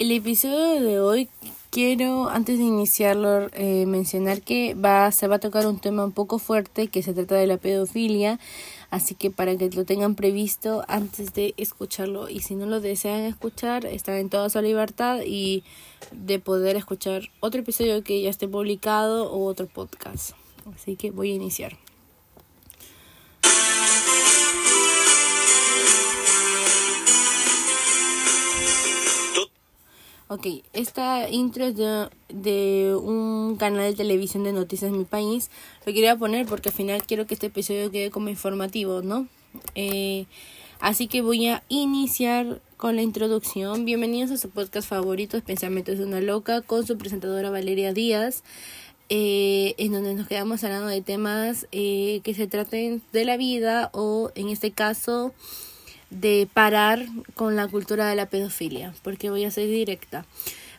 El episodio de hoy quiero, antes de iniciarlo, eh, mencionar que va, se va a tocar un tema un poco fuerte que se trata de la pedofilia, así que para que lo tengan previsto antes de escucharlo y si no lo desean escuchar, están en toda su libertad y de poder escuchar otro episodio que ya esté publicado o otro podcast. Así que voy a iniciar. Ok, esta intro es de, de, un canal de televisión de noticias en mi país. Lo quería poner porque al final quiero que este episodio quede como informativo, ¿no? Eh, así que voy a iniciar con la introducción. Bienvenidos a su podcast favorito, Pensamientos de una Loca, con su presentadora Valeria Díaz. Eh, en donde nos quedamos hablando de temas eh, que se traten de la vida o en este caso de parar con la cultura de la pedofilia, porque voy a ser directa.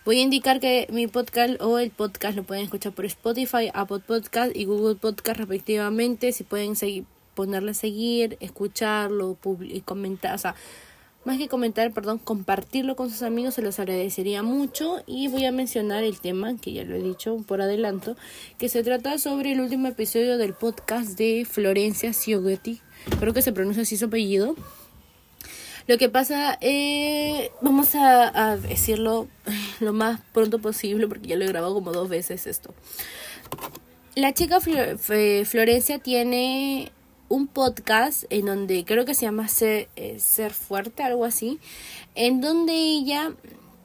Voy a indicar que mi podcast o el podcast lo pueden escuchar por Spotify, Apple Podcast y Google Podcast respectivamente. Si pueden seguir, ponerle a seguir, escucharlo y comentar, o sea, más que comentar, perdón, compartirlo con sus amigos se los agradecería mucho y voy a mencionar el tema, que ya lo he dicho por adelanto, que se trata sobre el último episodio del podcast de Florencia Siogetti, creo que se pronuncia así su apellido, lo que pasa, eh, vamos a, decirlo lo más pronto posible porque ya lo he grabado como dos veces esto. La chica Florencia tiene un podcast en donde creo que se llama Ser, eh, Ser Fuerte, algo así, en donde ella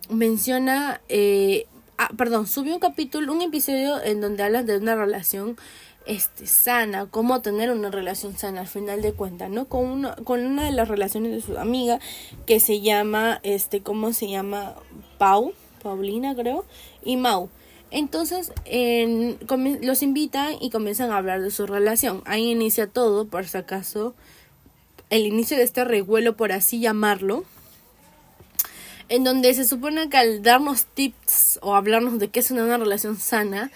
menciona, eh, ah, perdón, subió un capítulo, un episodio en donde habla de una relación este, sana, cómo tener una relación sana al final de cuentas, ¿no? Con una, con una de las relaciones de su amiga que se llama, este, ¿cómo se llama? Pau, Paulina creo, y Mau. Entonces en, los invitan y comienzan a hablar de su relación. Ahí inicia todo, por si acaso, el inicio de este revuelo, por así llamarlo, en donde se supone que al darnos tips o hablarnos de qué es una relación sana,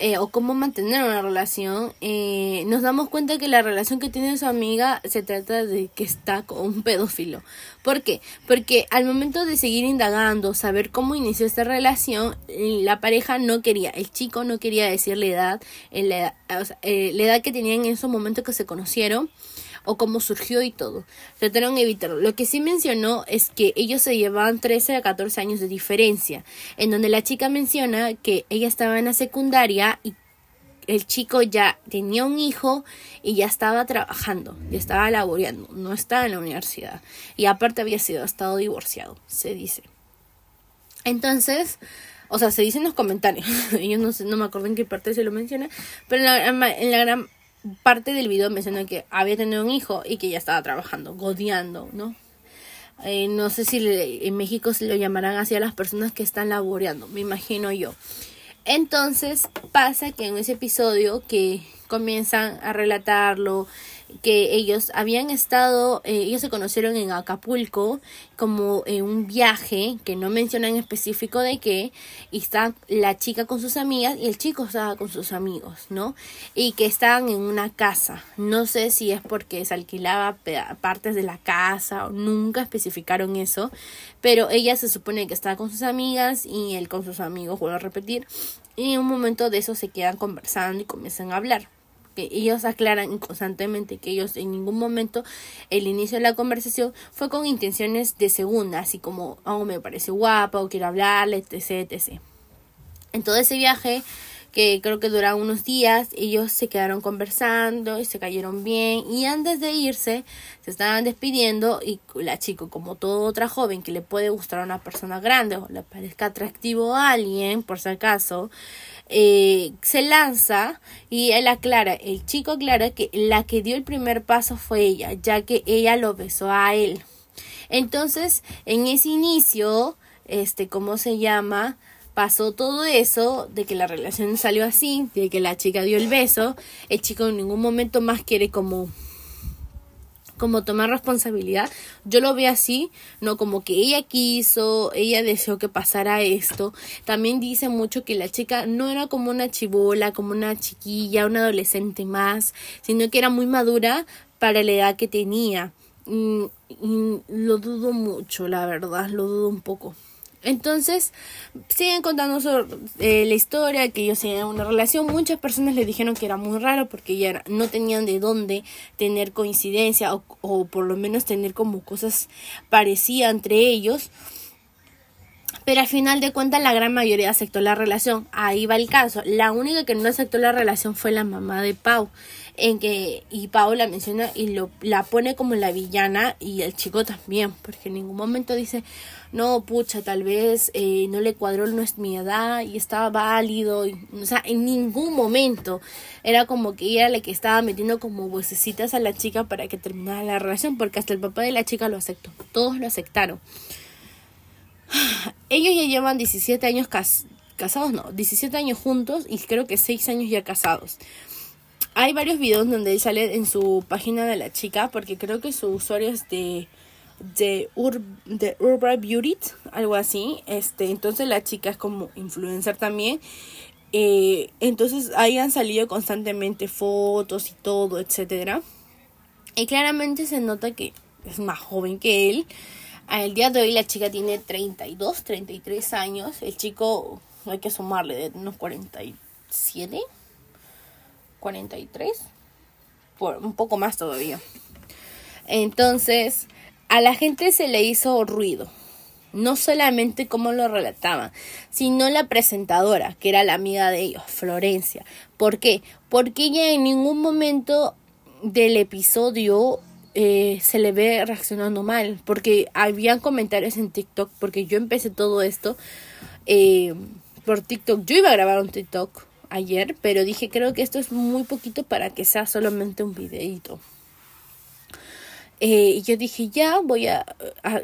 eh, o cómo mantener una relación, eh, nos damos cuenta que la relación que tiene su amiga se trata de que está con un pedófilo. ¿Por qué? Porque al momento de seguir indagando, saber cómo inició esta relación, la pareja no quería, el chico no quería decir la edad, la, eh, la edad que tenían en esos momentos que se conocieron o cómo surgió y todo. Trataron de evitarlo. Lo que sí mencionó es que ellos se llevaban 13 a 14 años de diferencia, en donde la chica menciona que ella estaba en la secundaria y el chico ya tenía un hijo y ya estaba trabajando, ya estaba laboreando, no estaba en la universidad y aparte había sido estado divorciado, se dice. Entonces, o sea, se dice en los comentarios, yo no sé, no me acuerdo en qué parte se lo menciona, pero en la, en la gran parte del video menciona que había tenido un hijo y que ya estaba trabajando, godeando, ¿no? Eh, no sé si en México se lo llamarán así a las personas que están laboreando, me imagino yo. Entonces pasa que en ese episodio que comienzan a relatarlo, que ellos habían estado, eh, ellos se conocieron en Acapulco como en un viaje que no mencionan específico de qué, y está la chica con sus amigas y el chico estaba con sus amigos, ¿no? Y que estaban en una casa. No sé si es porque se alquilaba partes de la casa o nunca especificaron eso, pero ella se supone que estaba con sus amigas y él con sus amigos, vuelvo a repetir, y en un momento de eso se quedan conversando y comienzan a hablar que ellos aclaran constantemente que ellos en ningún momento el inicio de la conversación fue con intenciones de segunda, así como, oh, me parece guapa o quiero hablarle, etc, etc. En todo ese viaje, que creo que dura unos días, ellos se quedaron conversando y se cayeron bien y antes de irse se estaban despidiendo y la chica como toda otra joven que le puede gustar a una persona grande o le parezca atractivo a alguien por si acaso eh, se lanza y él aclara, el chico aclara que la que dio el primer paso fue ella, ya que ella lo besó a él. Entonces, en ese inicio, este, ¿cómo se llama? Pasó todo eso, de que la relación salió así, de que la chica dio el beso, el chico en ningún momento más quiere como como tomar responsabilidad. Yo lo veo así, no como que ella quiso, ella deseó que pasara esto. También dice mucho que la chica no era como una chivola, como una chiquilla, una adolescente más, sino que era muy madura para la edad que tenía. y lo dudo mucho, la verdad, lo dudo un poco. Entonces, siguen contando sobre, eh, la historia, que ellos tenían una relación. Muchas personas le dijeron que era muy raro porque ya no tenían de dónde tener coincidencia o, o por lo menos tener como cosas parecidas entre ellos. Pero al final de cuentas la gran mayoría aceptó la relación. Ahí va el caso. La única que no aceptó la relación fue la mamá de Pau. En que, y Pau la menciona y lo, la pone como la villana y el chico también. Porque en ningún momento dice, no, pucha, tal vez eh, no le cuadró no es mi edad y estaba válido. o sea, en ningún momento era como que ella era la que estaba metiendo como vocecitas a la chica para que terminara la relación. Porque hasta el papá de la chica lo aceptó. Todos lo aceptaron. Ellos ya llevan 17 años casados, no, 17 años juntos y creo que 6 años ya casados. Hay varios videos donde él sale en su página de la chica, porque creo que su usuario es de, de, de Urban Beauty, algo así. Este, entonces la chica es como influencer también. Eh, entonces ahí han salido constantemente fotos y todo, etcétera. Y claramente se nota que es más joven que él. Al día de hoy la chica tiene 32, 33 años. El chico, hay que sumarle, de unos 47, 43, por un poco más todavía. Entonces, a la gente se le hizo ruido. No solamente como lo relataban, sino la presentadora, que era la amiga de ellos, Florencia. ¿Por qué? Porque ella en ningún momento del episodio eh, se le ve reaccionando mal, porque habían comentarios en TikTok, porque yo empecé todo esto eh, por TikTok. Yo iba a grabar un TikTok ayer, pero dije creo que esto es muy poquito para que sea solamente un videito. Eh, y yo dije ya voy a, a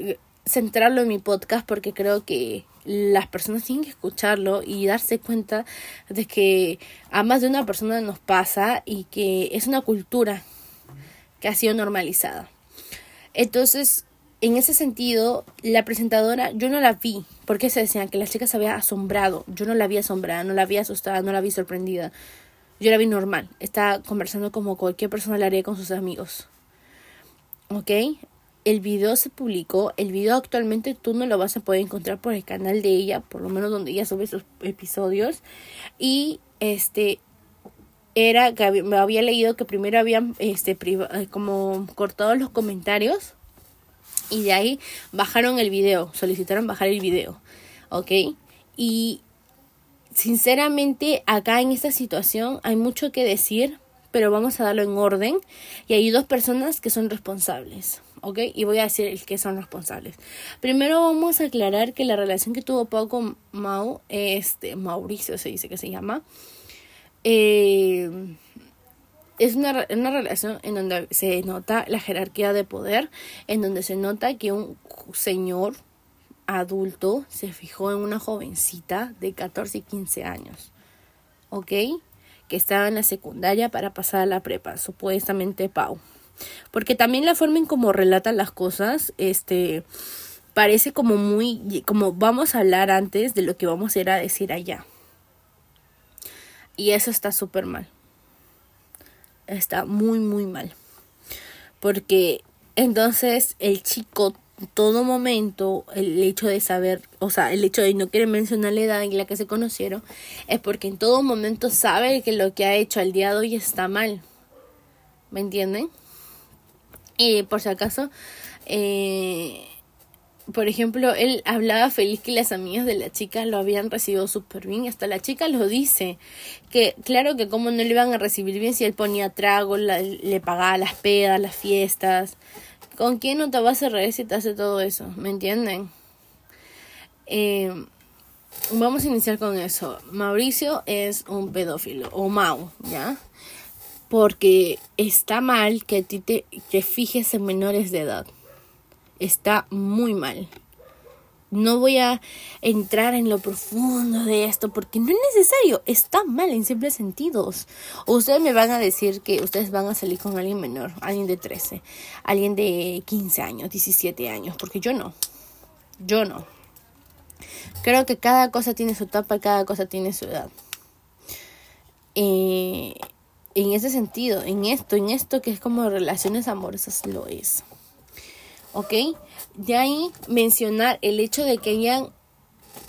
centrarlo en mi podcast porque creo que las personas tienen que escucharlo y darse cuenta de que a más de una persona nos pasa y que es una cultura que ha sido normalizada. Entonces, en ese sentido, la presentadora, yo no la vi, porque se decían que la chica se había asombrado. Yo no la vi asombrada, no la vi asustada, no la vi sorprendida. Yo la vi normal. Estaba conversando como cualquier persona la haría con sus amigos. ¿Ok? El video se publicó. El video actualmente tú no lo vas a poder encontrar por el canal de ella, por lo menos donde ella sube sus episodios. Y este, era que había leído que primero habían este eh, como cortado los comentarios y de ahí bajaron el video, solicitaron bajar el video, ¿ok? Y sinceramente acá en esta situación hay mucho que decir, pero vamos a darlo en orden y hay dos personas que son responsables, ¿ok? Y voy a decir el que son responsables. Primero vamos a aclarar que la relación que tuvo Pau con Mau, este, Mauricio se dice que se llama, eh, es una, una, relación en donde se nota la jerarquía de poder, en donde se nota que un señor adulto se fijó en una jovencita de 14 y 15 años, ¿ok? Que estaba en la secundaria para pasar a la prepa, supuestamente Pau. Porque también la forma en cómo relatan las cosas, este, parece como muy, como vamos a hablar antes de lo que vamos a ir a decir allá. Y eso está súper mal. Está muy, muy mal. Porque entonces el chico, todo momento, el hecho de saber, o sea, el hecho de no querer mencionar la edad en la que se conocieron, es porque en todo momento sabe que lo que ha hecho al día de hoy está mal. ¿Me entienden? Y por si acaso, eh, por ejemplo, él hablaba feliz que las amigas de la chica lo habían recibido súper bien. Hasta la chica lo dice. Que claro que como no le iban a recibir bien si él ponía trago, le pagaba las pedas, las fiestas. ¿Con quién no te vas a reír si te hace todo eso? ¿Me entienden? Eh, vamos a iniciar con eso. Mauricio es un pedófilo, o Mau, ¿ya? Porque está mal que a ti te que fijes en menores de edad está muy mal. No voy a entrar en lo profundo de esto porque no es necesario, está mal en simples sentidos. ustedes me van a decir que ustedes van a salir con alguien menor, alguien de 13, alguien de 15 años, 17 años, porque yo no. Yo no. Creo que cada cosa tiene su etapa, cada cosa tiene su edad. Eh, en ese sentido, en esto, en esto que es como relaciones amorosas, lo es. ¿Ok? De ahí mencionar el hecho de que hayan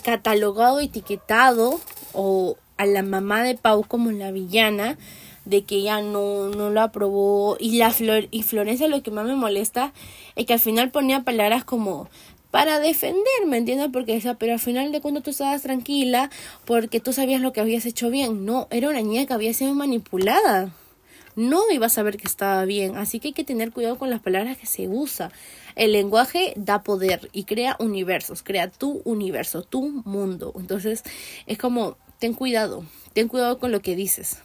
catalogado, etiquetado o a la mamá de Pau como la villana de que ella no, no lo aprobó y la Flor y Florencia lo que más me molesta es que al final ponía palabras como para defender, ¿me entiendes? Porque decía, pero al final de cuando tú estabas tranquila porque tú sabías lo que habías hecho bien. No, era una niña que había sido manipulada. No ibas a saber que estaba bien. Así que hay que tener cuidado con las palabras que se usa. El lenguaje da poder y crea universos, crea tu universo, tu mundo. Entonces es como, ten cuidado, ten cuidado con lo que dices.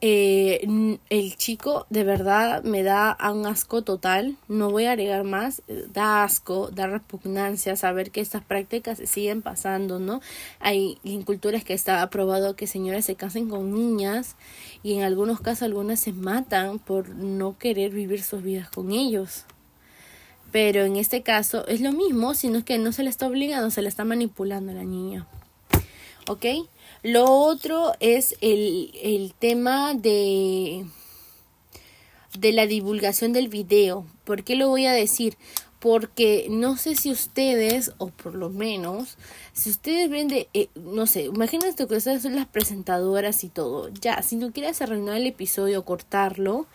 Eh, el chico de verdad me da un asco total, no voy a agregar más, da asco, da repugnancia saber que estas prácticas siguen pasando, ¿no? Hay en culturas que está aprobado que señoras se casen con niñas y en algunos casos algunas se matan por no querer vivir sus vidas con ellos. Pero en este caso es lo mismo, sino que no se le está obligando, se le está manipulando a la niña. ¿Ok? Lo otro es el, el tema de, de la divulgación del video. ¿Por qué lo voy a decir? Porque no sé si ustedes, o por lo menos, si ustedes ven de, eh, no sé, imagínense que ustedes son las presentadoras y todo. Ya, si no quieres arruinar el episodio cortarlo,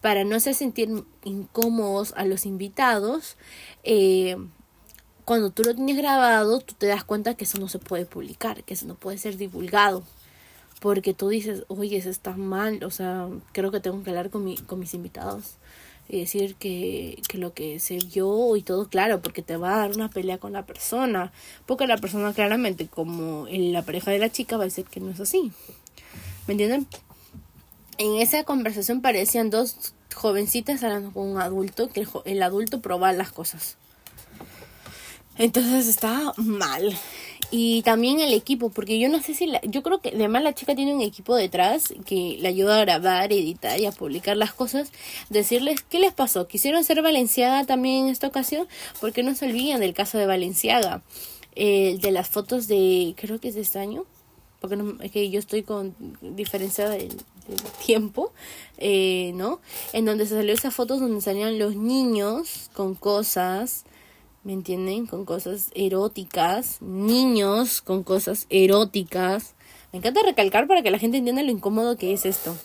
para no hacer sentir incómodos a los invitados, eh, cuando tú lo tienes grabado, tú te das cuenta que eso no se puede publicar, que eso no puede ser divulgado. Porque tú dices, oye, eso está mal, o sea, creo que tengo que hablar con, mi, con mis invitados y decir que, que lo que se vio y todo claro, porque te va a dar una pelea con la persona. Porque la persona claramente, como en la pareja de la chica, va a decir que no es así. ¿Me entienden? En esa conversación parecían dos jovencitas hablando con un adulto, que el, el adulto probaba las cosas. Entonces está mal. Y también el equipo, porque yo no sé si la, yo creo que además la chica tiene un equipo detrás que le ayuda a grabar, editar y a publicar las cosas. Decirles qué les pasó. Quisieron ser Valenciaga también en esta ocasión, porque no se olviden del caso de Valenciaga, eh, de las fotos de, creo que es de este año, porque no, es que yo estoy con diferencia del, tiempo, eh, ¿no? En donde se salió esas fotos donde salían los niños con cosas ¿me entienden? Con cosas eróticas, niños con cosas eróticas. Me encanta recalcar para que la gente entienda lo incómodo que es esto.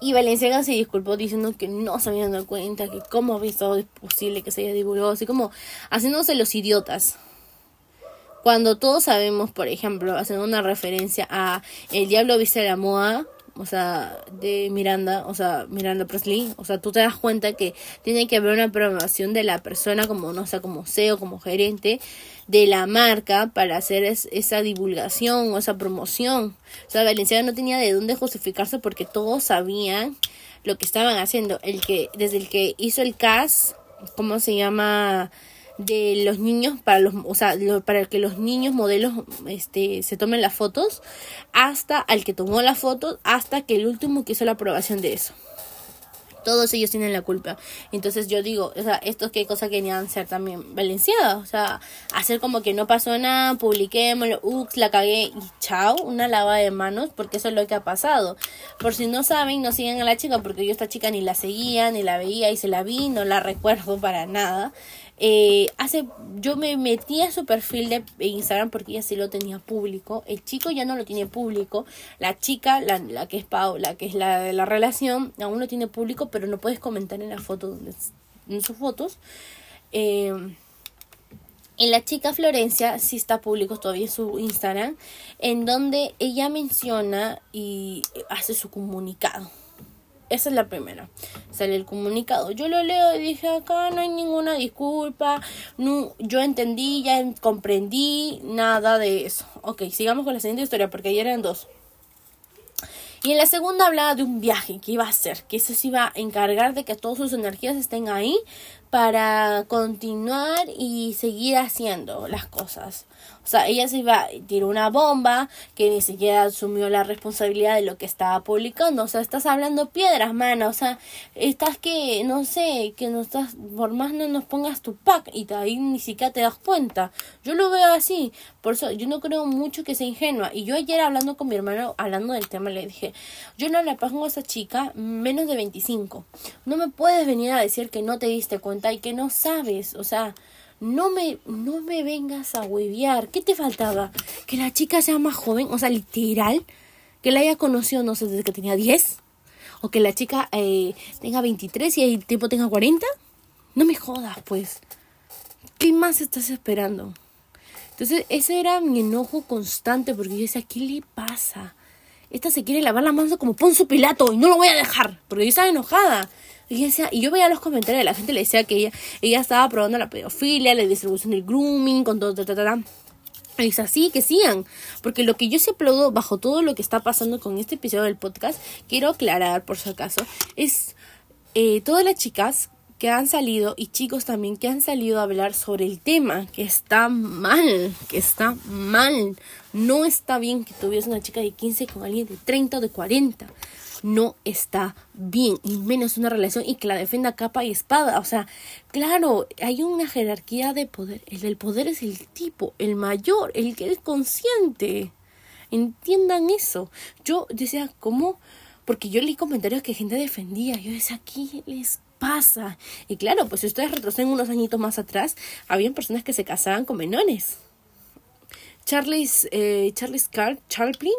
Y Valenciaga se disculpó diciendo que no se habían dado cuenta, que cómo había estado posible que se haya divulgado, así como haciéndose los idiotas. Cuando todos sabemos, por ejemplo, haciendo una referencia a El Diablo Viste la Moa, o sea, de Miranda, o sea, Miranda Presley, o sea, tú te das cuenta que tiene que haber una programación de la persona como, no sé, como CEO, como gerente de la marca para hacer esa divulgación o esa promoción. O sea, Valenciaga no tenía de dónde justificarse porque todos sabían lo que estaban haciendo. El que, desde el que hizo el CAS, ¿cómo se llama? De los niños para los o sea para que los niños modelos este se tomen las fotos hasta al que tomó las fotos hasta que el último que hizo la aprobación de eso todos ellos tienen la culpa. Entonces yo digo, o sea, estos qué cosa querían ser también valenciados, o sea, hacer como que no pasó nada, publiquémoslo, ups, la cagué y chao, una lava de manos, porque eso es lo que ha pasado. Por si no saben, no siguen a la chica, porque yo esta chica ni la seguía, ni la veía y se la vi, no la recuerdo para nada. Eh, hace, yo me metí a su perfil de Instagram porque ella sí lo tenía público. El chico ya no lo tiene público. La chica, la, la que es Pau, la que es la de la relación, aún lo tiene público, pero no puedes comentar en la foto, en sus fotos. Eh, en la chica Florencia sí está público todavía su Instagram, en donde ella menciona y hace su comunicado. Esa es la primera. Sale el comunicado. Yo lo leo y dije, acá no hay ninguna disculpa. No, yo entendí, ya comprendí nada de eso. Ok, sigamos con la siguiente historia porque ayer eran dos. Y en la segunda hablaba de un viaje que iba a hacer, que se iba a encargar de que todas sus energías estén ahí para continuar y seguir haciendo las cosas. O sea, ella se iba, tiró una bomba que ni siquiera asumió la responsabilidad de lo que estaba publicando. O sea, estás hablando piedras, mana. O sea, estás que, no sé, que no estás, por más no nos pongas tu pack y ahí ni siquiera te das cuenta. Yo lo veo así. Por eso, yo no creo mucho que sea ingenua. Y yo ayer hablando con mi hermano, hablando del tema, le dije, yo no le pongo a esa chica menos de 25. No me puedes venir a decir que no te diste cuenta y que no sabes. O sea, no me, no me vengas a huevear. ¿Qué te faltaba? Que la chica sea más joven, o sea, literal, que la haya conocido, no sé, desde que tenía 10. O que la chica eh, tenga 23 y el tipo tenga 40. No me jodas, pues. ¿Qué más estás esperando? Entonces, ese era mi enojo constante porque yo decía, ¿qué le pasa? Esta se quiere lavar la mano como Ponzo Pilato y no lo voy a dejar porque yo estaba enojada. Y, decía, y yo veía los comentarios de la gente le decía que ella, ella estaba probando la pedofilia, la distribución del grooming, con todo, ta, ta, ta, Y dice así, que sigan. Porque lo que yo se aplaudo bajo todo lo que está pasando con este episodio del podcast, quiero aclarar por si acaso, es eh, todas las chicas que han salido y chicos también que han salido a hablar sobre el tema, que está mal, que está mal. No está bien que tuvieras una chica de 15 con alguien de 30 o de 40 no está bien, y menos una relación y que la defienda capa y espada. O sea, claro, hay una jerarquía de poder. El poder es el tipo, el mayor, el que es consciente. Entiendan eso. Yo decía, ¿cómo? Porque yo leí comentarios que gente defendía. Yo decía, ¿qué les pasa? Y claro, pues si ustedes retroceden unos añitos más atrás, habían personas que se casaban con menores. Charles, eh, Charles Car Chaplin,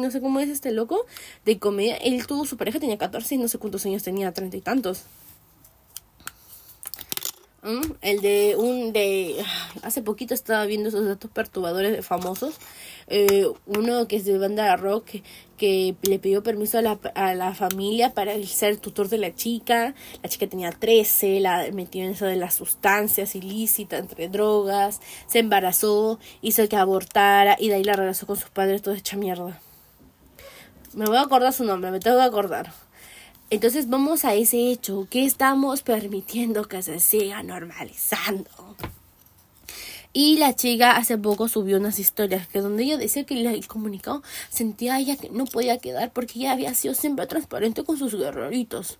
no sé cómo es este loco, de comedia. Él tuvo su pareja, tenía 14 y no sé cuántos años tenía, treinta y tantos. ¿Mm? El de un de hace poquito estaba viendo esos datos perturbadores de famosos. Eh, uno que es de banda rock que, le pidió permiso a la, a la familia para ser tutor de la chica. La chica tenía 13, la metió en eso de las sustancias ilícitas, entre drogas, se embarazó, hizo que abortara y de ahí la regresó con sus padres toda hecha mierda. Me voy a acordar su nombre, me tengo que acordar. Entonces vamos a ese hecho que estamos permitiendo que se siga normalizando. Y la chica hace poco subió unas historias que donde ella decía que el comunicado sentía ella que no podía quedar porque ella había sido siempre transparente con sus guerreritos.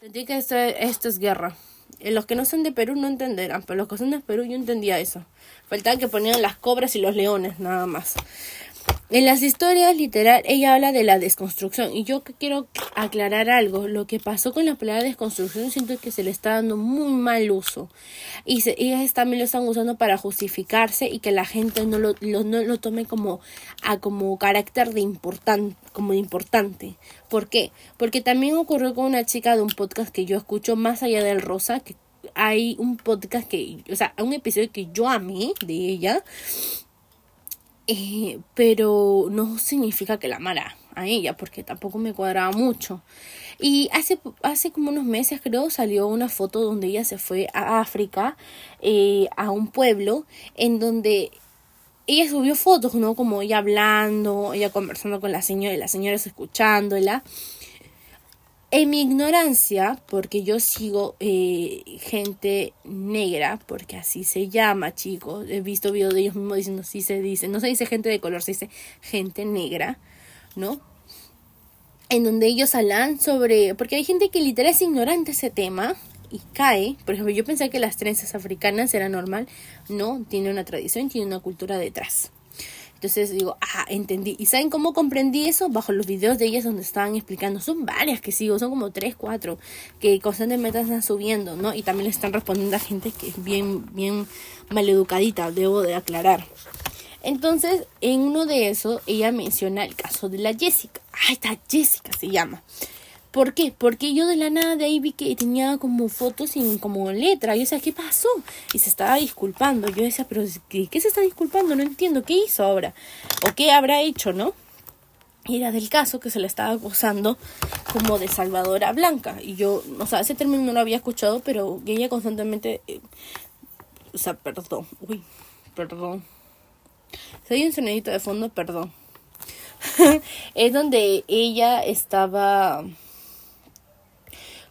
Sentí que esto, es guerra. Eh, los que no son de Perú no entenderán, pero los que son de Perú yo entendía eso. Faltaba que ponían las cobras y los leones, nada más. En las historias literal ella habla de la desconstrucción y yo quiero aclarar algo, lo que pasó con la palabra desconstrucción siento que se le está dando muy mal uso y se, ellas también lo están usando para justificarse y que la gente no lo, no lo tome como a como carácter de importante como importante. ¿Por qué? Porque también ocurrió con una chica de un podcast que yo escucho más allá del rosa que hay un podcast que, o sea, un episodio que yo amé de ella eh, pero no significa que la amara a ella, porque tampoco me cuadraba mucho. Y hace, hace como unos meses creo salió una foto donde ella se fue a África, eh, a un pueblo, en donde ella subió fotos, ¿no? Como ella hablando, ella conversando con la señora y la señora escuchándola. En mi ignorancia, porque yo sigo eh, gente negra, porque así se llama, chicos. He visto videos de ellos mismos diciendo así se dice. No se dice gente de color, se dice gente negra, ¿no? En donde ellos hablan sobre. Porque hay gente que literal es ignorante ese tema y cae. Por ejemplo, yo pensé que las trenzas africanas era normal. No, tiene una tradición, tiene una cultura detrás. Entonces digo, ah, entendí. ¿Y saben cómo comprendí eso? Bajo los videos de ellas donde estaban explicando. Son varias que sigo, son como tres, cuatro, que constantemente están subiendo, ¿no? Y también le están respondiendo a gente que es bien, bien maleducadita, debo de aclarar. Entonces, en uno de esos, ella menciona el caso de la Jessica. Ah, está Jessica se llama. ¿Por qué? Porque yo de la nada de ahí vi que tenía como fotos sin como letra. Yo decía, ¿qué pasó? Y se estaba disculpando. Yo decía, pero ¿qué, se está disculpando? No entiendo. ¿Qué hizo ahora? ¿O qué habrá hecho, no? Y era del caso que se le estaba acusando como de Salvadora Blanca. Y yo, o sea, ese término no lo había escuchado, pero ella constantemente... Eh, o sea, perdón. Uy, perdón. Si hay un sonidito de fondo, perdón. es donde ella estaba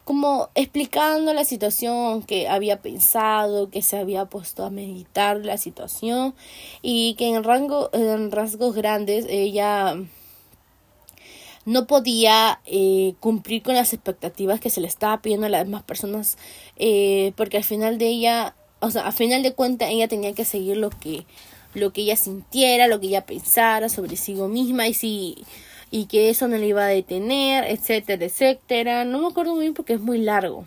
como explicando la situación que había pensado, que se había puesto a meditar la situación y que en rango en rasgos grandes ella no podía eh, cumplir con las expectativas que se le estaba pidiendo a las demás personas eh, porque al final de ella o sea al final de cuentas ella tenía que seguir lo que lo que ella sintiera lo que ella pensara sobre sí misma y si y que eso no le iba a detener, etcétera, etcétera. No me acuerdo muy bien porque es muy largo.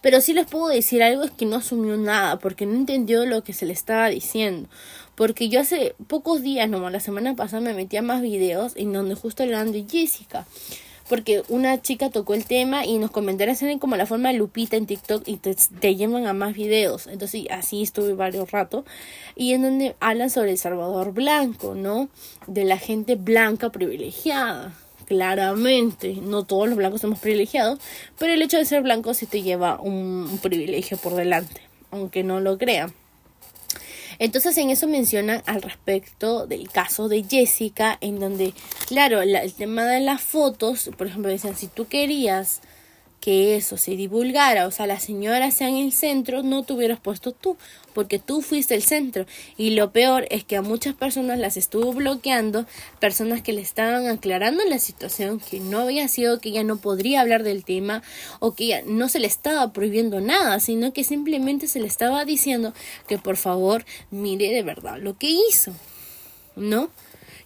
Pero sí les puedo decir algo es que no asumió nada porque no entendió lo que se le estaba diciendo. Porque yo hace pocos días, nomás la semana pasada, me metí a más videos en donde justo hablaban de Jessica porque una chica tocó el tema y nos comentarios tienen como la forma de Lupita en TikTok y te, llevan a más videos. Entonces así estuve varios ratos y en donde hablan sobre el Salvador Blanco, ¿no? De la gente blanca privilegiada. Claramente, no todos los blancos somos privilegiados, pero el hecho de ser blanco sí te lleva un privilegio por delante, aunque no lo crean. Entonces en eso mencionan al respecto del caso de Jessica, en donde, claro, el tema de las fotos, por ejemplo, decían, si tú querías que eso se divulgara, o sea, la señora sea en el centro, no te hubieras puesto tú, porque tú fuiste el centro. Y lo peor es que a muchas personas las estuvo bloqueando, personas que le estaban aclarando la situación, que no había sido que ella no podría hablar del tema, o que ella no se le estaba prohibiendo nada, sino que simplemente se le estaba diciendo que por favor mire de verdad lo que hizo, ¿no?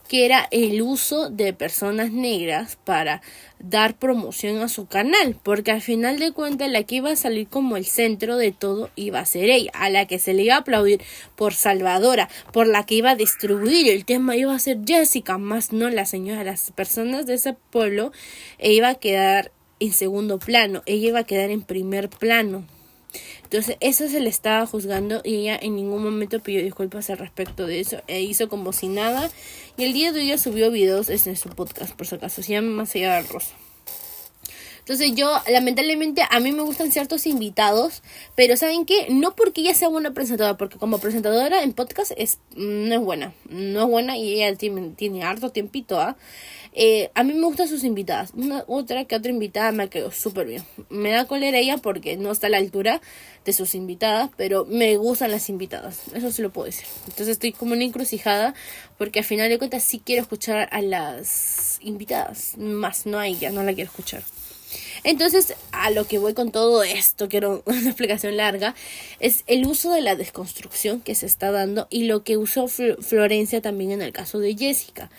Que era el uso de personas negras para dar promoción a su canal, porque al final de cuentas la que iba a salir como el centro de todo iba a ser ella, a la que se le iba a aplaudir por salvadora, por la que iba a destruir el tema iba a ser Jessica, más no la señora, las personas de ese pueblo e iba a quedar en segundo plano, ella iba a quedar en primer plano. Entonces, eso se le estaba juzgando y ella en ningún momento pidió disculpas al respecto de eso e hizo como si nada. Y el día de hoy subió videos en su podcast, por si acaso, se llama Más allá rosa. Entonces yo, lamentablemente, a mí me gustan ciertos invitados, pero ¿saben qué? No porque ella sea buena presentadora, porque como presentadora en podcast es, no es buena, no es buena y ella tiene, tiene harto tiempito, ¿ah? Eh, a mí me gustan sus invitadas. Una otra que otra invitada me quedó súper bien. Me da cólera ella porque no está a la altura de sus invitadas, pero me gustan las invitadas. Eso sí lo puedo decir. Entonces estoy como una encrucijada porque al final de cuentas sí quiero escuchar a las invitadas, más no a ella, no la quiero escuchar. Entonces, a lo que voy con todo esto, quiero una explicación larga, es el uso de la desconstrucción que se está dando y lo que usó Florencia también en el caso de Jessica.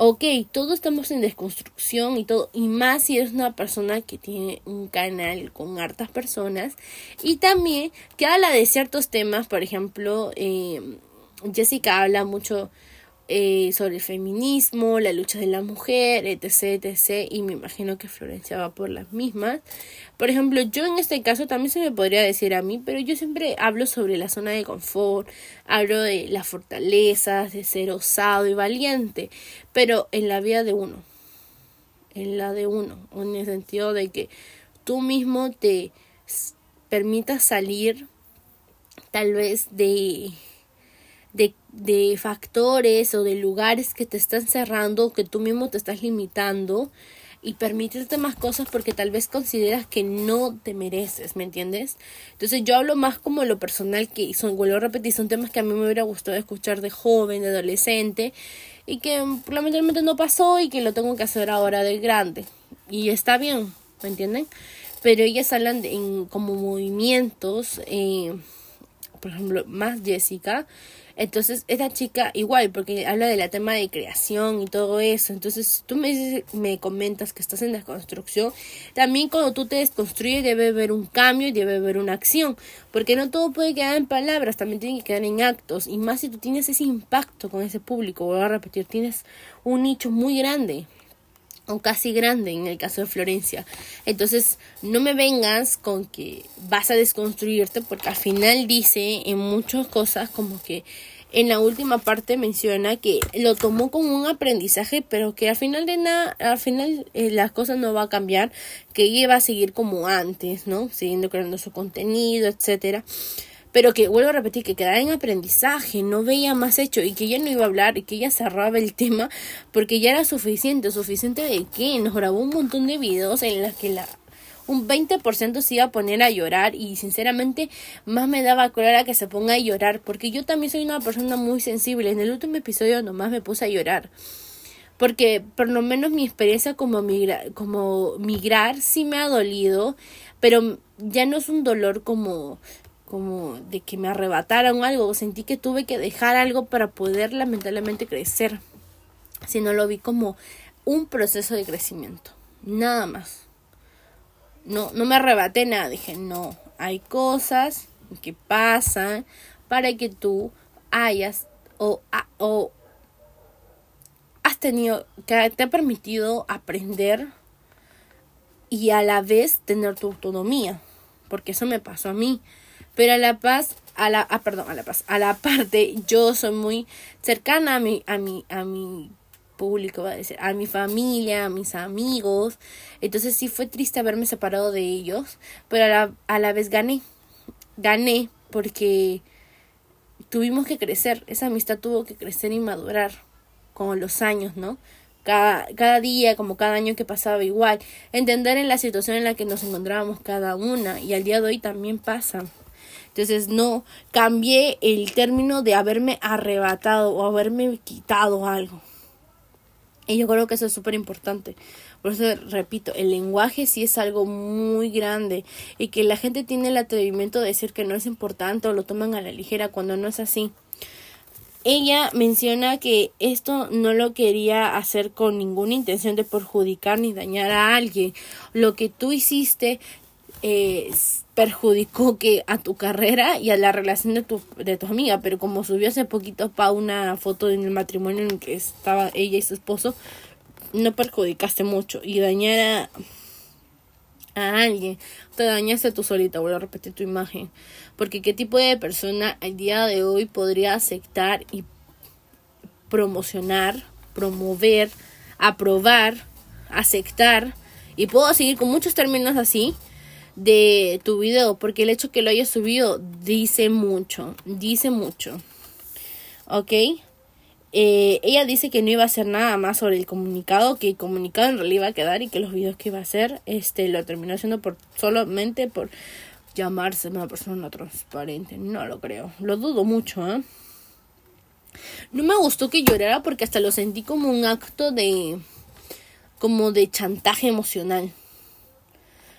Ok, todos estamos en desconstrucción y todo, y más si es una persona que tiene un canal con hartas personas y también que habla de ciertos temas, por ejemplo, eh, Jessica habla mucho eh, sobre el feminismo, la lucha de la mujer, etc, etc. Y me imagino que Florencia va por las mismas. Por ejemplo, yo en este caso también se me podría decir a mí, pero yo siempre hablo sobre la zona de confort, hablo de las fortalezas, de ser osado y valiente, pero en la vida de uno, en la de uno, en el sentido de que tú mismo te permitas salir tal vez de de, de factores o de lugares que te están cerrando, que tú mismo te estás limitando y permitirte más cosas porque tal vez consideras que no te mereces, ¿me entiendes? Entonces yo hablo más como lo personal que son, vuelvo a repetir, son temas que a mí me hubiera gustado escuchar de joven, de adolescente y que lamentablemente no pasó y que lo tengo que hacer ahora de grande. Y está bien, ¿me entienden? Pero ellas hablan de, como movimientos, eh, por ejemplo, más Jessica, entonces, esta chica igual, porque habla de la tema de creación y todo eso. Entonces, tú me, dices, me comentas que estás en desconstrucción. También cuando tú te desconstruyes debe haber un cambio y debe haber una acción. Porque no todo puede quedar en palabras, también tiene que quedar en actos. Y más si tú tienes ese impacto con ese público, voy a repetir, tienes un nicho muy grande o casi grande en el caso de Florencia. Entonces, no me vengas con que vas a desconstruirte porque al final dice en muchas cosas como que en la última parte menciona que lo tomó como un aprendizaje, pero que al final de nada, al final eh, las cosas no va a cambiar, que ella va a seguir como antes, ¿no? Siguiendo creando su contenido, etcétera pero que vuelvo a repetir que quedaba en aprendizaje, no veía más hecho y que ella no iba a hablar y que ella cerraba el tema porque ya era suficiente, suficiente de que nos grabó un montón de videos en los que la un 20% se iba a poner a llorar y sinceramente más me daba cólera que se ponga a llorar porque yo también soy una persona muy sensible. En el último episodio nomás me puse a llorar. Porque por lo menos mi experiencia como, migra como migrar sí me ha dolido, pero ya no es un dolor como como de que me arrebataron algo, sentí que tuve que dejar algo para poder lamentablemente crecer, sino lo vi como un proceso de crecimiento, nada más. No, no me arrebaté nada, dije, no, hay cosas que pasan para que tú hayas o, o has tenido, que te ha permitido aprender y a la vez tener tu autonomía, porque eso me pasó a mí. Pero a la paz, a la, ah, perdón, a la paz, a la parte, yo soy muy cercana a mi, a mi, a mi público, va a decir, a mi familia, a mis amigos. Entonces sí fue triste haberme separado de ellos, pero a la, a la vez gané. Gané porque tuvimos que crecer, esa amistad tuvo que crecer y madurar con los años, ¿no? Cada, cada día, como cada año que pasaba igual, entender en la situación en la que nos encontrábamos cada una y al día de hoy también pasa. Entonces no cambié el término de haberme arrebatado o haberme quitado algo. Y yo creo que eso es súper importante. Por eso repito, el lenguaje sí es algo muy grande y que la gente tiene el atrevimiento de decir que no es importante o lo toman a la ligera cuando no es así. Ella menciona que esto no lo quería hacer con ninguna intención de perjudicar ni dañar a alguien. Lo que tú hiciste eh, perjudicó que a tu carrera y a la relación de tu, de tu amiga, pero como subió hace poquito pa una foto en el matrimonio en el que estaba ella y su esposo, no perjudicaste mucho. Y dañar a, alguien, te dañaste tú solita, vuelvo a repetir tu imagen, porque qué tipo de persona al día de hoy podría aceptar y promocionar, promover, aprobar, aceptar, y puedo seguir con muchos términos así, de tu video, porque el hecho que lo hayas subido dice mucho, dice mucho. ¿Ok? Eh, ella dice que no iba a hacer nada más sobre el comunicado, que el comunicado en realidad iba a quedar y que los videos que iba a hacer, este, lo terminó haciendo por solamente por llamarse una persona transparente. No lo creo, lo dudo mucho, ¿eh? No me gustó que llorara porque hasta lo sentí como un acto de como de chantaje emocional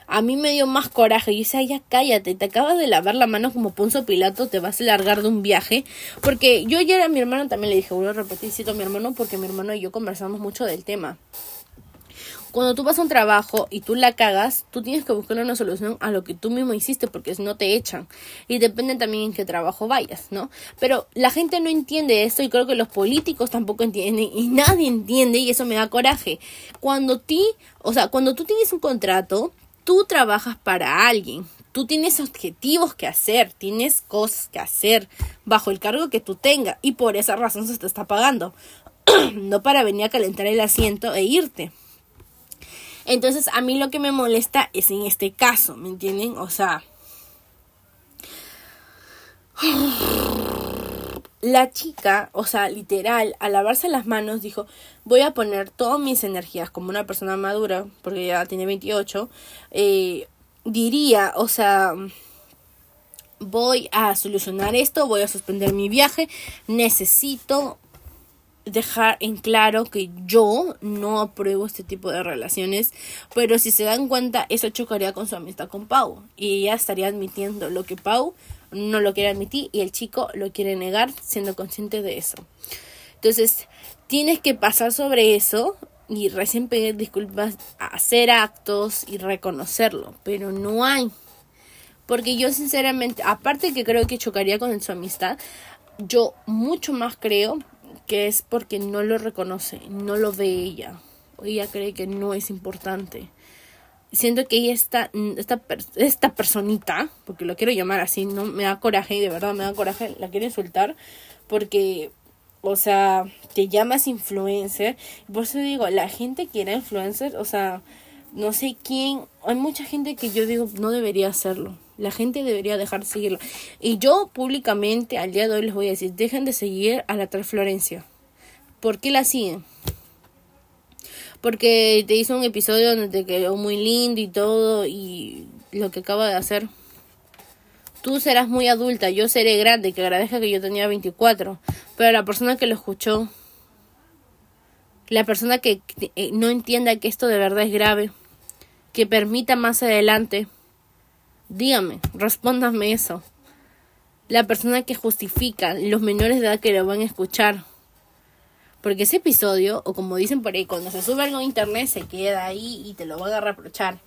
a mí me dio más coraje. Y decía, ya cállate, te acabas de lavar la mano como Ponzo Pilato, te vas a largar de un viaje. Porque yo ayer a mi hermano también le dije, voy a repetir, cito a mi hermano porque mi hermano y yo conversamos mucho del tema. Cuando tú vas a un trabajo y tú la cagas, tú tienes que buscar una solución a lo que tú mismo hiciste porque si no te echan. Y depende también en qué trabajo vayas, ¿no? Pero la gente no entiende eso y creo que los políticos tampoco entienden y nadie entiende y eso me da coraje. Cuando ti, o sea, cuando tú tienes un contrato, tú trabajas para alguien, tú tienes objetivos que hacer, tienes cosas que hacer bajo el cargo que tú tengas y por esa razón se te está pagando, no para venir a calentar el asiento e irte. Entonces a mí lo que me molesta es en este caso, ¿me entienden? O sea... La chica, o sea, literal, al lavarse las manos, dijo, voy a poner todas mis energías como una persona madura, porque ya tiene 28, eh, diría, o sea, voy a solucionar esto, voy a suspender mi viaje, necesito dejar en claro que yo no apruebo este tipo de relaciones, pero si se dan cuenta, eso chocaría con su amistad con Pau y ella estaría admitiendo lo que Pau no lo quiere admitir y el chico lo quiere negar siendo consciente de eso. Entonces, tienes que pasar sobre eso y recién pedir disculpas, hacer actos y reconocerlo, pero no hay. Porque yo sinceramente, aparte que creo que chocaría con su amistad, yo mucho más creo que es porque no lo reconoce, no lo ve ella. Ella cree que no es importante siento que ella está, esta, esta personita, porque lo quiero llamar así, no me da coraje y de verdad me da coraje, la quiero insultar porque, o sea, te llamas influencer. Por eso digo, la gente que era influencer, o sea, no sé quién, hay mucha gente que yo digo no debería hacerlo. La gente debería dejar de seguirlo. Y yo públicamente al día de hoy les voy a decir, dejen de seguir a la tal Florencia. ¿Por qué la siguen? Porque te hizo un episodio donde te quedó muy lindo y todo y lo que acaba de hacer. Tú serás muy adulta, yo seré grande, que agradezca que yo tenía 24, pero la persona que lo escuchó, la persona que eh, no entienda que esto de verdad es grave, que permita más adelante, dígame, respóndame eso. La persona que justifica, los menores de edad que lo van a escuchar, porque ese episodio, o como dicen por ahí, cuando se sube algo a internet se queda ahí y te lo van a reprochar.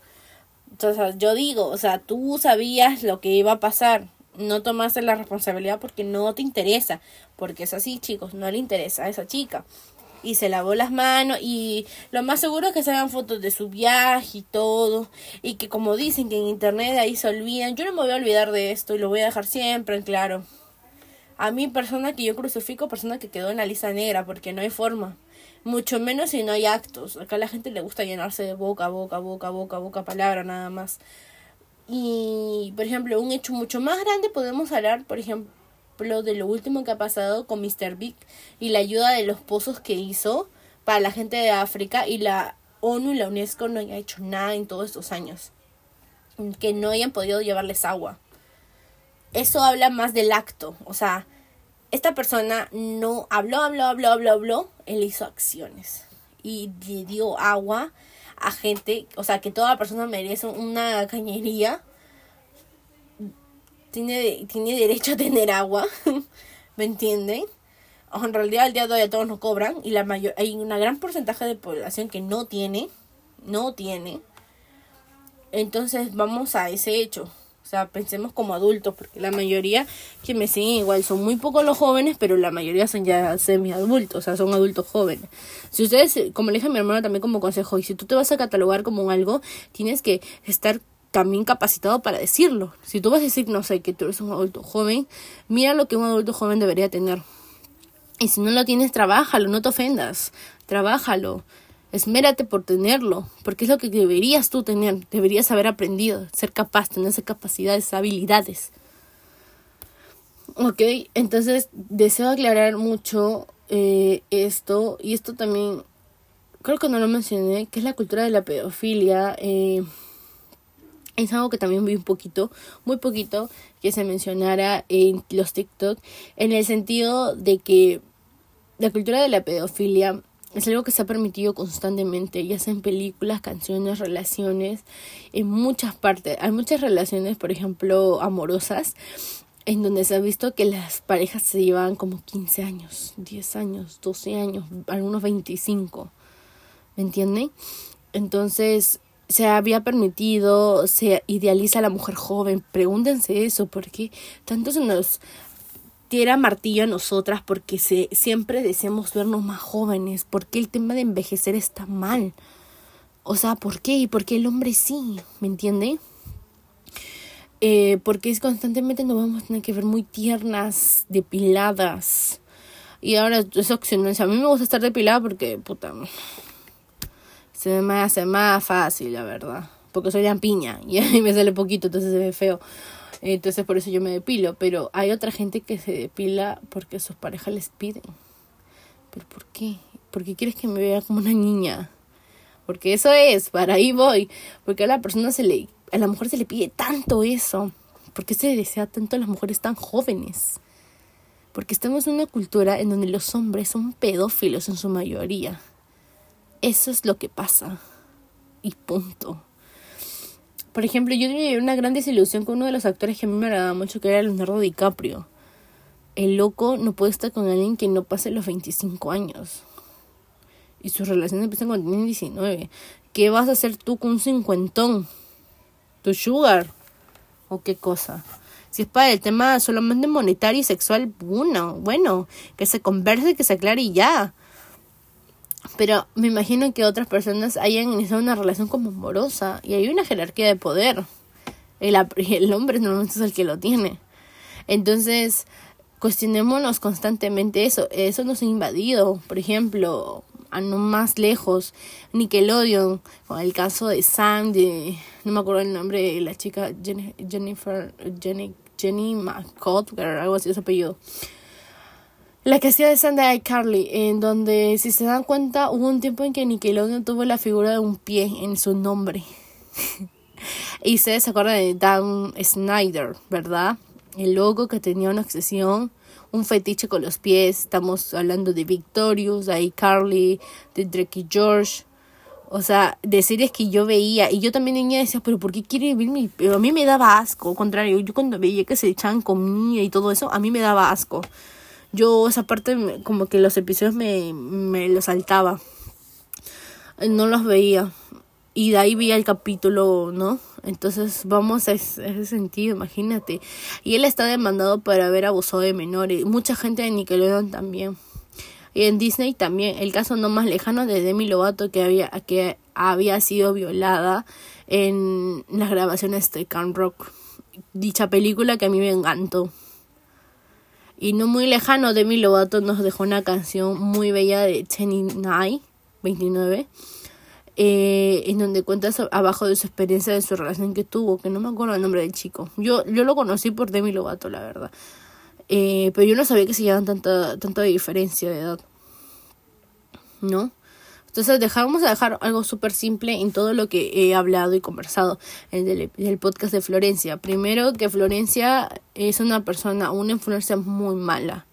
Entonces, yo digo, o sea, tú sabías lo que iba a pasar, no tomaste la responsabilidad porque no te interesa, porque es así, chicos, no le interesa a esa chica. Y se lavó las manos y lo más seguro es que se hagan fotos de su viaje y todo. Y que como dicen que en internet ahí se olvidan, yo no me voy a olvidar de esto y lo voy a dejar siempre en claro. A mí persona que yo crucifico, persona que quedó en la lista negra, porque no hay forma. Mucho menos si no hay actos. Acá a la gente le gusta llenarse de boca, boca, boca, boca, boca, palabra nada más. Y, por ejemplo, un hecho mucho más grande podemos hablar, por ejemplo, de lo último que ha pasado con Mr. Big y la ayuda de los pozos que hizo para la gente de África y la ONU y la UNESCO no hayan hecho nada en todos estos años. Que no hayan podido llevarles agua. Eso habla más del acto. O sea, esta persona no habló, habló, habló, habló, habló. Él hizo acciones. Y le dio agua a gente, o sea, que toda persona merece una cañería. Tiene, tiene derecho a tener agua, ¿me entienden? O en realidad al día de hoy a todos nos cobran y la mayor, hay una gran porcentaje de población que no tiene, no tiene. Entonces vamos a ese hecho. Sea, pensemos como adultos, porque la mayoría que me siguen igual son muy pocos los jóvenes, pero la mayoría son ya semi-adultos, o sea, son adultos jóvenes. Si ustedes, como le dije a mi hermana también como consejo, y si tú te vas a catalogar como algo, tienes que estar también capacitado para decirlo. Si tú vas a decir, no sé, que tú eres un adulto joven, mira lo que un adulto joven debería tener. Y si no lo tienes, trabájalo, no te ofendas, trabájalo. Esmérate por tenerlo, porque es lo que deberías tú tener, deberías haber aprendido, ser capaz, tener capacidades, habilidades. Ok, entonces deseo aclarar mucho eh, esto, y esto también, creo que no lo mencioné, que es la cultura de la pedofilia. Eh, es algo que también vi un poquito, muy poquito, que se mencionara en los TikTok, en el sentido de que la cultura de la pedofilia es algo que se ha permitido constantemente, ya sea en películas, canciones, relaciones, en muchas partes. Hay muchas relaciones, por ejemplo, amorosas, en donde se ha visto que las parejas se llevan como 15 años, 10 años, 12 años, algunos 25. ¿Me entienden? Entonces, se había permitido, se idealiza a la mujer joven. Pregúntense eso, porque tanto se nos tira martillo a nosotras porque se, siempre deseamos vernos más jóvenes, porque el tema de envejecer está mal. O sea, ¿por qué? ¿Y por qué el hombre sí? ¿Me entiende? Eh, porque es constantemente nos vamos a tener que ver muy tiernas, depiladas. Y ahora es opcional. a mí me gusta estar depilada porque, puta, se me hace más fácil, la verdad. Porque soy lampiña y a mí me sale poquito, entonces se ve feo. Entonces por eso yo me depilo. Pero hay otra gente que se depila porque sus parejas les piden. ¿Pero por qué? Porque quieres que me vea como una niña. Porque eso es, para ahí voy. Porque a la persona se le, a la mujer se le pide tanto eso. Porque se desea tanto a las mujeres tan jóvenes. Porque estamos en una cultura en donde los hombres son pedófilos en su mayoría. Eso es lo que pasa. Y punto. Por ejemplo, yo tenía una gran desilusión con uno de los actores que a mí me agradaba mucho, que era Leonardo DiCaprio. El loco no puede estar con alguien que no pase los 25 años. Y sus relaciones empiezan cuando tienen 19. ¿Qué vas a hacer tú con un cincuentón? ¿Tu sugar? ¿O qué cosa? Si es para el tema solamente monetario y sexual, bueno, bueno, que se converse, que se aclare y ya. Pero me imagino que otras personas hayan iniciado una relación como amorosa y hay una jerarquía de poder. El, el hombre normalmente es el que lo tiene. Entonces, cuestionémonos constantemente eso. Eso nos ha invadido. Por ejemplo, a no más lejos, Nickelodeon, con el caso de Sam, de, no me acuerdo el nombre de la chica, Jennifer, Jenny, Jenny McCall, algo así, ese apellido. La hacía de Sandra Carly, en donde, si se dan cuenta, hubo un tiempo en que Nickelodeon tuvo la figura de un pie en su nombre. y ustedes se acuerdan de Dan Snyder, ¿verdad? El logo que tenía una obsesión, un fetiche con los pies. Estamos hablando de Victorious, de iCarly, de Drake y George. O sea, de series que yo veía. Y yo también niña decía, pero ¿por qué quiere vivir mi...? Pero a mí me daba asco. Al contrario, yo cuando veía que se echaban comida y todo eso, a mí me daba asco yo esa parte como que los episodios me, me los saltaba. No los veía. Y de ahí vi el capítulo, ¿no? Entonces vamos a ese sentido, imagínate. Y él está demandado por haber abusado de menores. Mucha gente de Nickelodeon también. Y en Disney también. El caso no más lejano de Demi Lovato que había, que había sido violada en las grabaciones de Camp Rock. Dicha película que a mí me encantó. Y no muy lejano, Demi Lovato nos dejó una canción muy bella de 29, 29 eh, en donde cuenta abajo de su experiencia de su relación que tuvo, que no me acuerdo el nombre del chico. Yo, yo lo conocí por Demi Lovato, la verdad. Eh, pero yo no sabía que se llevaban tanta, tanta diferencia de edad. ¿No? Entonces dejamos a dejar algo súper simple en todo lo que he hablado y conversado en el, en el, podcast de Florencia. Primero que Florencia es una persona, una influencia muy mala.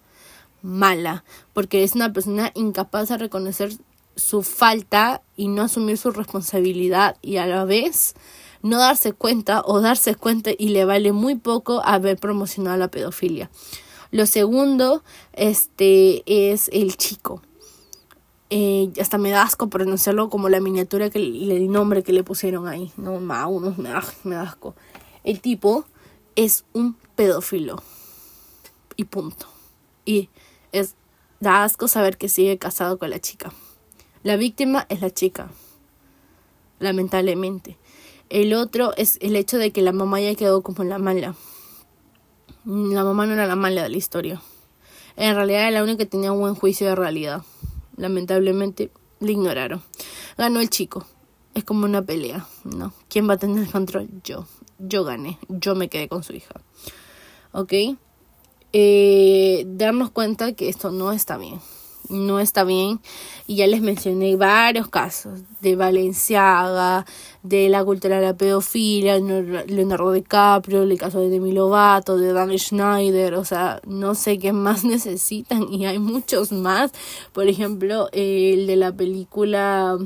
Mala. Porque es una persona incapaz de reconocer su falta y no asumir su responsabilidad y a la vez no darse cuenta o darse cuenta y le vale muy poco haber promocionado la pedofilia. Lo segundo este es el chico. Eh, hasta me da asco pronunciarlo como la miniatura que el nombre que le pusieron ahí. No, ma, uno me da, me asco. El tipo es un pedófilo. Y punto. Y es da asco saber que sigue casado con la chica. La víctima es la chica, lamentablemente. El otro es el hecho de que la mamá ya quedó como la mala. La mamá no era la mala de la historia. En realidad era la única que tenía un buen juicio de realidad. Lamentablemente le ignoraron. Ganó el chico. Es como una pelea, ¿no? ¿Quién va a tener el control? Yo. Yo gané. Yo me quedé con su hija. ¿Ok? Eh, darnos cuenta que esto no está bien no está bien. Y ya les mencioné varios casos de Valenciaga, de la cultura de la pedofilia, Leonardo DiCaprio, el caso de Demi Lovato, de Dan Schneider, o sea, no sé qué más necesitan y hay muchos más. Por ejemplo, el de la película...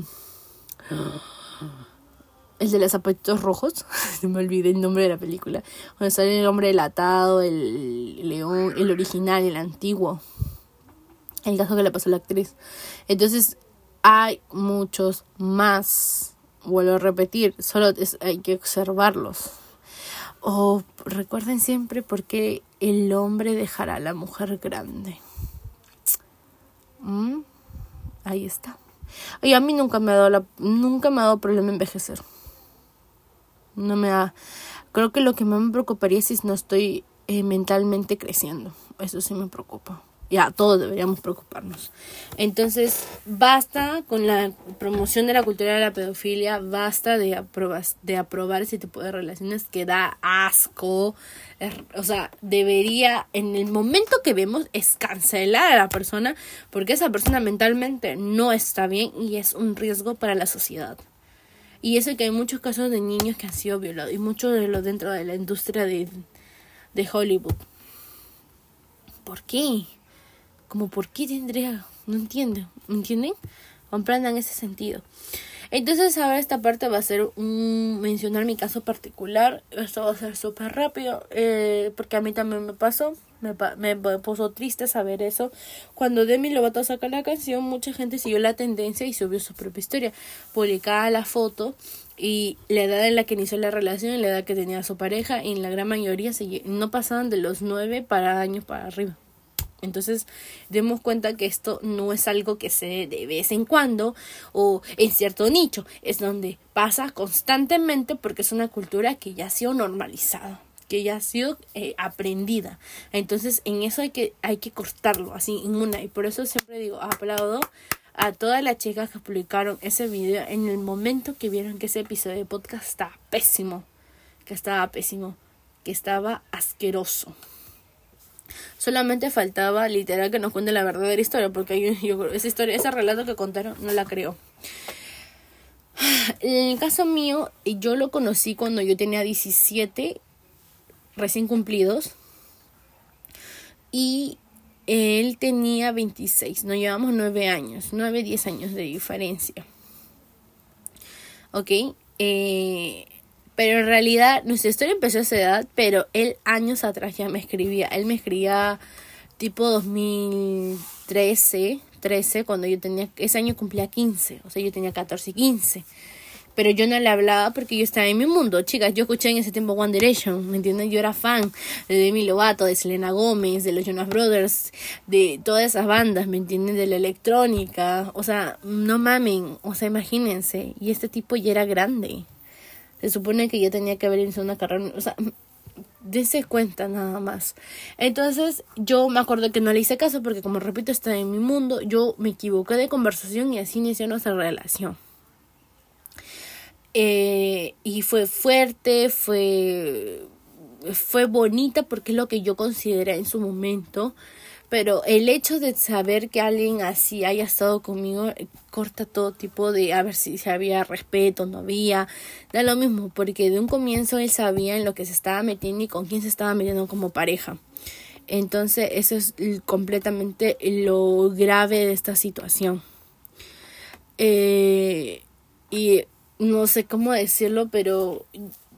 El de los zapatitos rojos, me olvidé el nombre de la película. Donde sale el hombre delatado, el león, el original, el antiguo el caso que le pasó a la actriz. Entonces, hay muchos más. Vuelvo a repetir, solo hay que observarlos. O recuerden siempre por qué el hombre dejará a la mujer grande. ¿Mm? Ahí está. Y a mí nunca me ha dado la, nunca me ha dado problema envejecer. No me da. Creo que lo que más me preocuparía es si no estoy eh, mentalmente creciendo. Eso sí me preocupa ya todos deberíamos preocuparnos. Entonces, basta con la promoción de la cultura de la pedofilia, basta de, aprobas, de aprobar ese tipo de relaciones que da asco. O sea, debería, en el momento que vemos, es cancelar a la persona porque esa persona mentalmente no está bien y es un riesgo para la sociedad. Y eso que hay muchos casos de niños que han sido violados y muchos de los dentro de la industria de, de Hollywood. ¿Por qué? Como por qué tendría, no entiendo, ¿me entienden? Comprendan ese sentido. Entonces ahora esta parte va a ser un mencionar mi caso particular. Esto va a ser súper rápido eh, porque a mí también me pasó. Me, me puso triste saber eso. Cuando Demi Lovato sacar la canción, mucha gente siguió la tendencia y subió su propia historia. Publicaba la foto y la edad en la que inició la relación y la edad que tenía su pareja. Y en la gran mayoría no pasaban de los nueve para años para arriba. Entonces, demos cuenta que esto no es algo que se dé de vez en cuando o en cierto nicho, es donde pasa constantemente porque es una cultura que ya ha sido normalizada, que ya ha sido eh, aprendida. Entonces, en eso hay que, hay que cortarlo así en una. Y por eso siempre digo, aplaudo a todas las chicas que publicaron ese video en el momento que vieron que ese episodio de podcast estaba pésimo, que estaba pésimo, que estaba asqueroso. Solamente faltaba literal que nos cuente la verdadera historia, porque yo, esa historia, ese relato que contaron, no la creo. En el caso mío, yo lo conocí cuando yo tenía 17 recién cumplidos y él tenía 26, nos llevamos 9 años, 9, 10 años de diferencia. ¿Ok? Eh, pero en realidad nuestra historia empezó a esa edad, pero él años atrás ya me escribía. Él me escribía tipo 2013, 13, cuando yo tenía, ese año cumplía 15, o sea, yo tenía 14 y 15. pero yo no le hablaba porque yo estaba en mi mundo, chicas, yo escuché en ese tiempo One Direction, ¿me entienden? Yo era fan de Demi Lovato, de Selena Gómez, de los Jonas Brothers, de todas esas bandas, ¿me entienden? De la electrónica, o sea, no mamen, o sea, imagínense, y este tipo ya era grande. Se supone que ya tenía que haber iniciado una carrera, o sea, Dese cuenta nada más. Entonces yo me acuerdo que no le hice caso porque como repito está en mi mundo, yo me equivoqué de conversación y así inició nuestra relación. Eh, y fue fuerte, fue, fue bonita porque es lo que yo consideré en su momento. Pero el hecho de saber que alguien así haya estado conmigo eh, corta todo tipo de a ver si, había respeto, no había, da lo mismo, porque de un comienzo él sabía en lo que se estaba metiendo y con quién se estaba metiendo como pareja. Entonces eso es completamente lo grave de esta situación. Eh, y no sé cómo decirlo, pero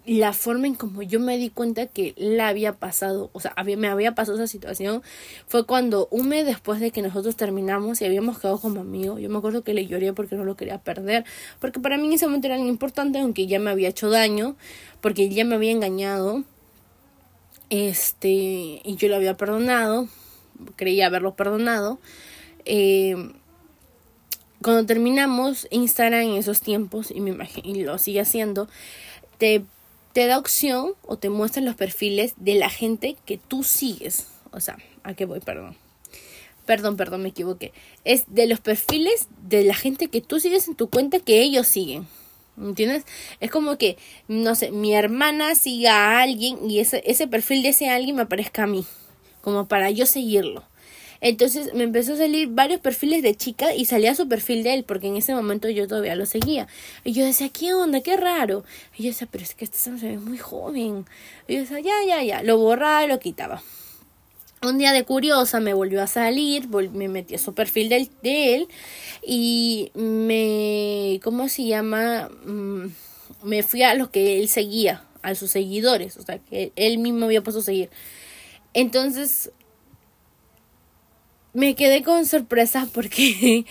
la forma en como yo me di cuenta que la había pasado, o sea, había, me había pasado esa situación, fue cuando un mes después de que nosotros terminamos y habíamos quedado como amigos, yo me acuerdo que le lloré porque no lo quería perder, porque para mí en ese momento era importante, aunque ya me había hecho daño, porque ya me había engañado, este, y yo lo había perdonado, creía haberlo perdonado, eh, cuando terminamos Instagram en esos tiempos, y, me imagino, y lo sigue haciendo, te te da opción o te muestra los perfiles de la gente que tú sigues. O sea, ¿a qué voy? Perdón. Perdón, perdón, me equivoqué. Es de los perfiles de la gente que tú sigues en tu cuenta que ellos siguen. ¿Entiendes? Es como que, no sé, mi hermana siga a alguien y ese, ese perfil de ese alguien me aparezca a mí. Como para yo seguirlo. Entonces me empezó a salir varios perfiles de chica y salía su perfil de él, porque en ese momento yo todavía lo seguía. Y yo decía, ¿qué onda? Qué raro. Y yo decía, pero es que este se ve muy joven. Y yo decía, ya, ya, ya. Lo borraba y lo quitaba. Un día de curiosa me volvió a salir, me metí a su perfil de, de él y me, ¿cómo se llama? Mm, me fui a lo que él seguía, a sus seguidores, o sea, que él mismo había puesto a seguir. Entonces me quedé con sorpresa porque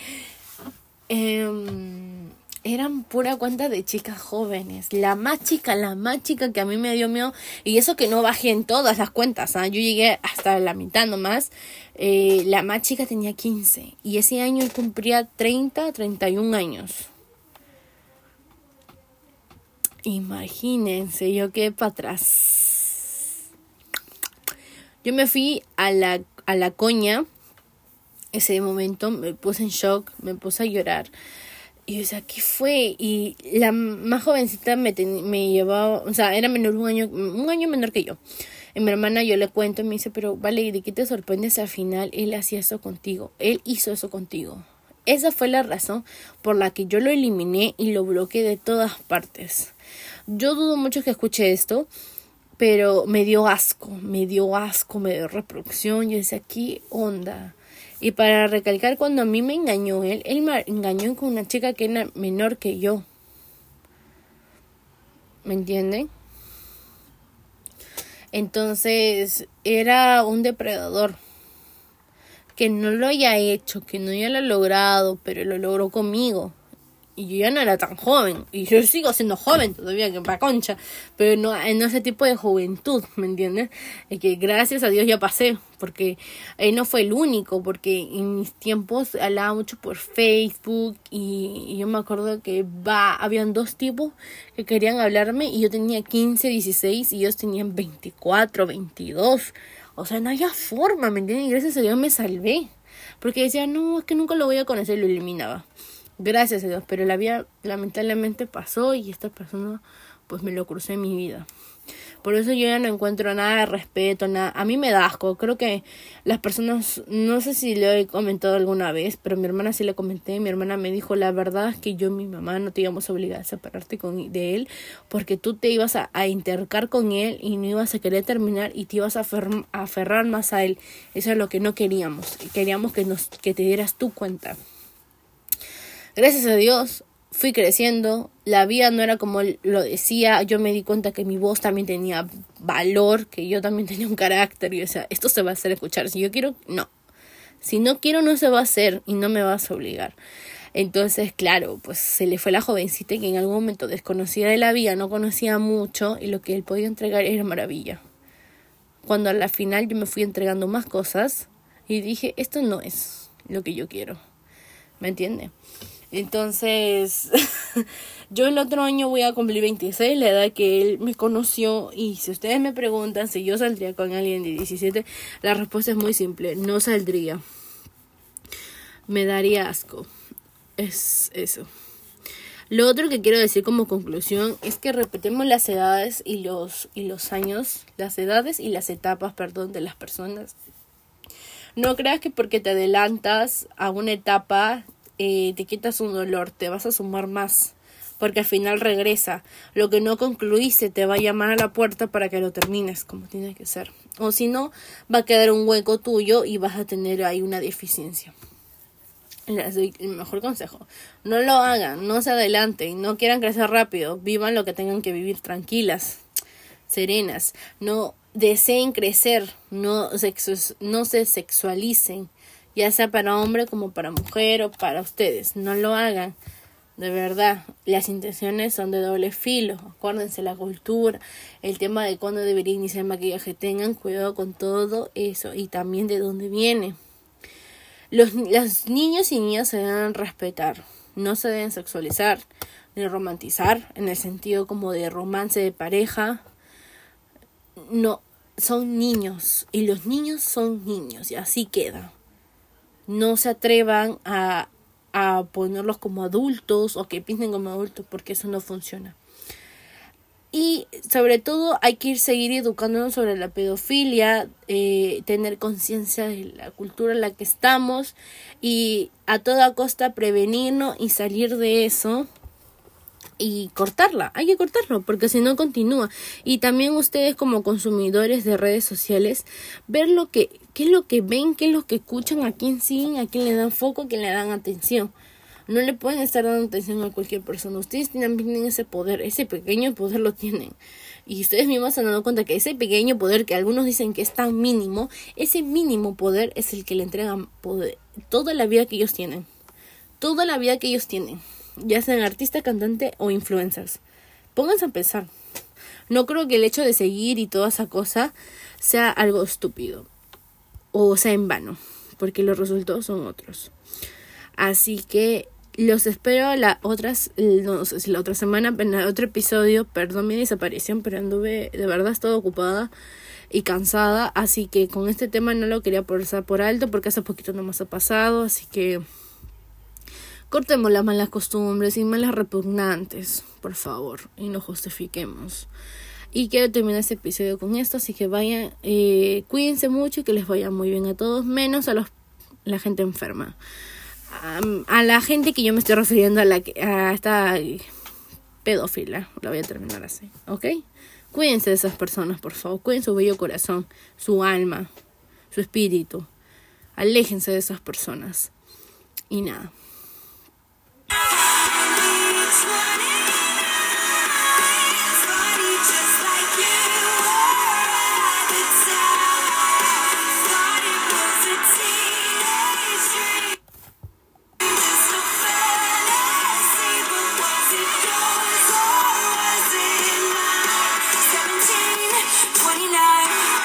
em, eran pura cuenta de chicas jóvenes. La más chica, la más chica que a mí me dio miedo. Y eso que no bajé en todas las cuentas. ¿ah? Yo llegué hasta la mitad nomás. Eh, la más chica tenía 15. Y ese año cumplía 30, 31 años. Imagínense, yo quedé para atrás. Yo me fui a la, a la coña ese momento me puse en shock, me puse a llorar. Y yo decía, ¿qué fue? Y la más jovencita me, me llevaba, o sea, era menor un año, un año menor que yo. Y mi hermana yo le cuento y me dice, pero vale, ¿de qué te sorprendes al final? Él hacía eso contigo, él hizo eso contigo. Esa fue la razón por la que yo lo eliminé y lo bloqueé de todas partes. Yo dudo mucho que escuche esto, pero me dio asco, me dio asco, me dio reproducción. Yo decía, ¿qué onda? Y para recalcar, cuando a mí me engañó él, él me engañó con una chica que era menor que yo. ¿Me entienden? Entonces, era un depredador. Que no lo haya hecho, que no haya lo logrado, pero lo logró conmigo y yo ya no era tan joven y yo sigo siendo joven todavía que para concha pero no en ese tipo de juventud me entiendes es que gracias a Dios ya pasé porque él no fue el único porque en mis tiempos hablaba mucho por Facebook y, yo me acuerdo que va habían dos tipos que querían hablarme y yo tenía 15 16 y ellos tenían 24 22 o sea no había forma me entiendes y gracias a Dios me salvé porque decía no es que nunca lo voy a conocer lo eliminaba Gracias a Dios, pero la vida lamentablemente pasó y esta persona pues me lo crucé en mi vida. Por eso yo ya no encuentro nada de respeto, nada. A mí me da asco. Creo que las personas, no sé si le he comentado alguna vez, pero mi hermana sí le comenté. Mi hermana me dijo, la verdad es que yo y mi mamá no te íbamos a obligar a separarte con, de él, porque tú te ibas a, a intercar con él y no ibas a querer terminar y te ibas a, a aferrar más a él. Eso es lo que no queríamos. Queríamos que, nos, que te dieras tu cuenta. Gracias a Dios fui creciendo, la vida no era como lo decía, yo me di cuenta que mi voz también tenía valor, que yo también tenía un carácter y o sea, esto se va a hacer escuchar, si yo quiero, no, si no quiero no se va a hacer y no me vas a obligar. Entonces, claro, pues se le fue la jovencita que en algún momento desconocida de la vida, no conocía mucho y lo que él podía entregar era maravilla. Cuando a la final yo me fui entregando más cosas y dije, esto no es lo que yo quiero. ¿Me entiende? Entonces, yo el otro año voy a cumplir 26, la edad que él me conoció. Y si ustedes me preguntan si yo saldría con alguien de 17, la respuesta es muy simple, no saldría. Me daría asco es eso. Lo otro que quiero decir como conclusión es que repetemos las edades y los, y los años, las edades y las etapas, perdón, de las personas. No creas que porque te adelantas a una etapa eh, te quitas un dolor, te vas a sumar más, porque al final regresa. Lo que no concluiste te va a llamar a la puerta para que lo termines como tiene que ser. O si no, va a quedar un hueco tuyo y vas a tener ahí una deficiencia les doy el mejor consejo. No lo hagan, no se adelanten, no quieran crecer rápido, vivan lo que tengan que vivir tranquilas, serenas, no deseen crecer, no, no se sexualicen, ya sea para hombre como para mujer o para ustedes, no lo hagan. De verdad, las intenciones son de doble filo. Acuérdense la cultura, el tema de cuándo debería iniciar el maquillaje. Tengan cuidado con todo eso y también de dónde viene. Los, niños y niñas se deben respetar, no se deben sexualizar ni romantizar en el sentido como de romance de pareja. No, son niños y los niños son niños y así queda. No se atrevan a, a ponerlos como adultos o que piensen como adultos porque eso no funciona. Y sobre todo hay que ir seguir educándonos sobre la pedofilia, eh, tener conciencia de la cultura en la que estamos y a toda costa prevenirnos y salir de eso y cortarla, hay que cortarlo porque si no continúa. Y también ustedes como consumidores de redes sociales, ver lo que, qué es lo que ven, qué es lo que escuchan, a quién siguen, a quién le dan foco, a quién le dan atención. No le pueden estar dando atención a cualquier persona. Ustedes tienen, ese poder, ese pequeño poder lo tienen. Y ustedes mismos se han dado cuenta que ese pequeño poder que algunos dicen que es tan mínimo, ese mínimo poder es el que le entregan poder, toda la vida que ellos tienen. Toda la vida que ellos tienen. Ya sean artista, cantante o influencers. Pónganse a pensar. No creo que el hecho de seguir y toda esa cosa sea algo estúpido. O sea en vano. Porque los resultados son otros. Así que los espero la otras, no sé si la otra semana, en el otro episodio. Perdón mi desaparición, pero anduve, de verdad, estado ocupada y cansada. Así que con este tema no lo quería pasar por alto porque hace poquito no más ha pasado. Así que cortemos las malas costumbres y malas repugnantes, por favor, y no justifiquemos. Y quiero terminar este episodio con esto, así que vayan, eh, cuídense mucho y que les vaya muy bien a todos, menos a los, la gente enferma a, la gente que yo me estoy refiriendo a la a esta pedófila, la voy a terminar así, ¿ok? Cuídense de esas personas, por favor, cuiden su bello corazón, su alma, su espíritu. Aléjense de esas personas. Y nada.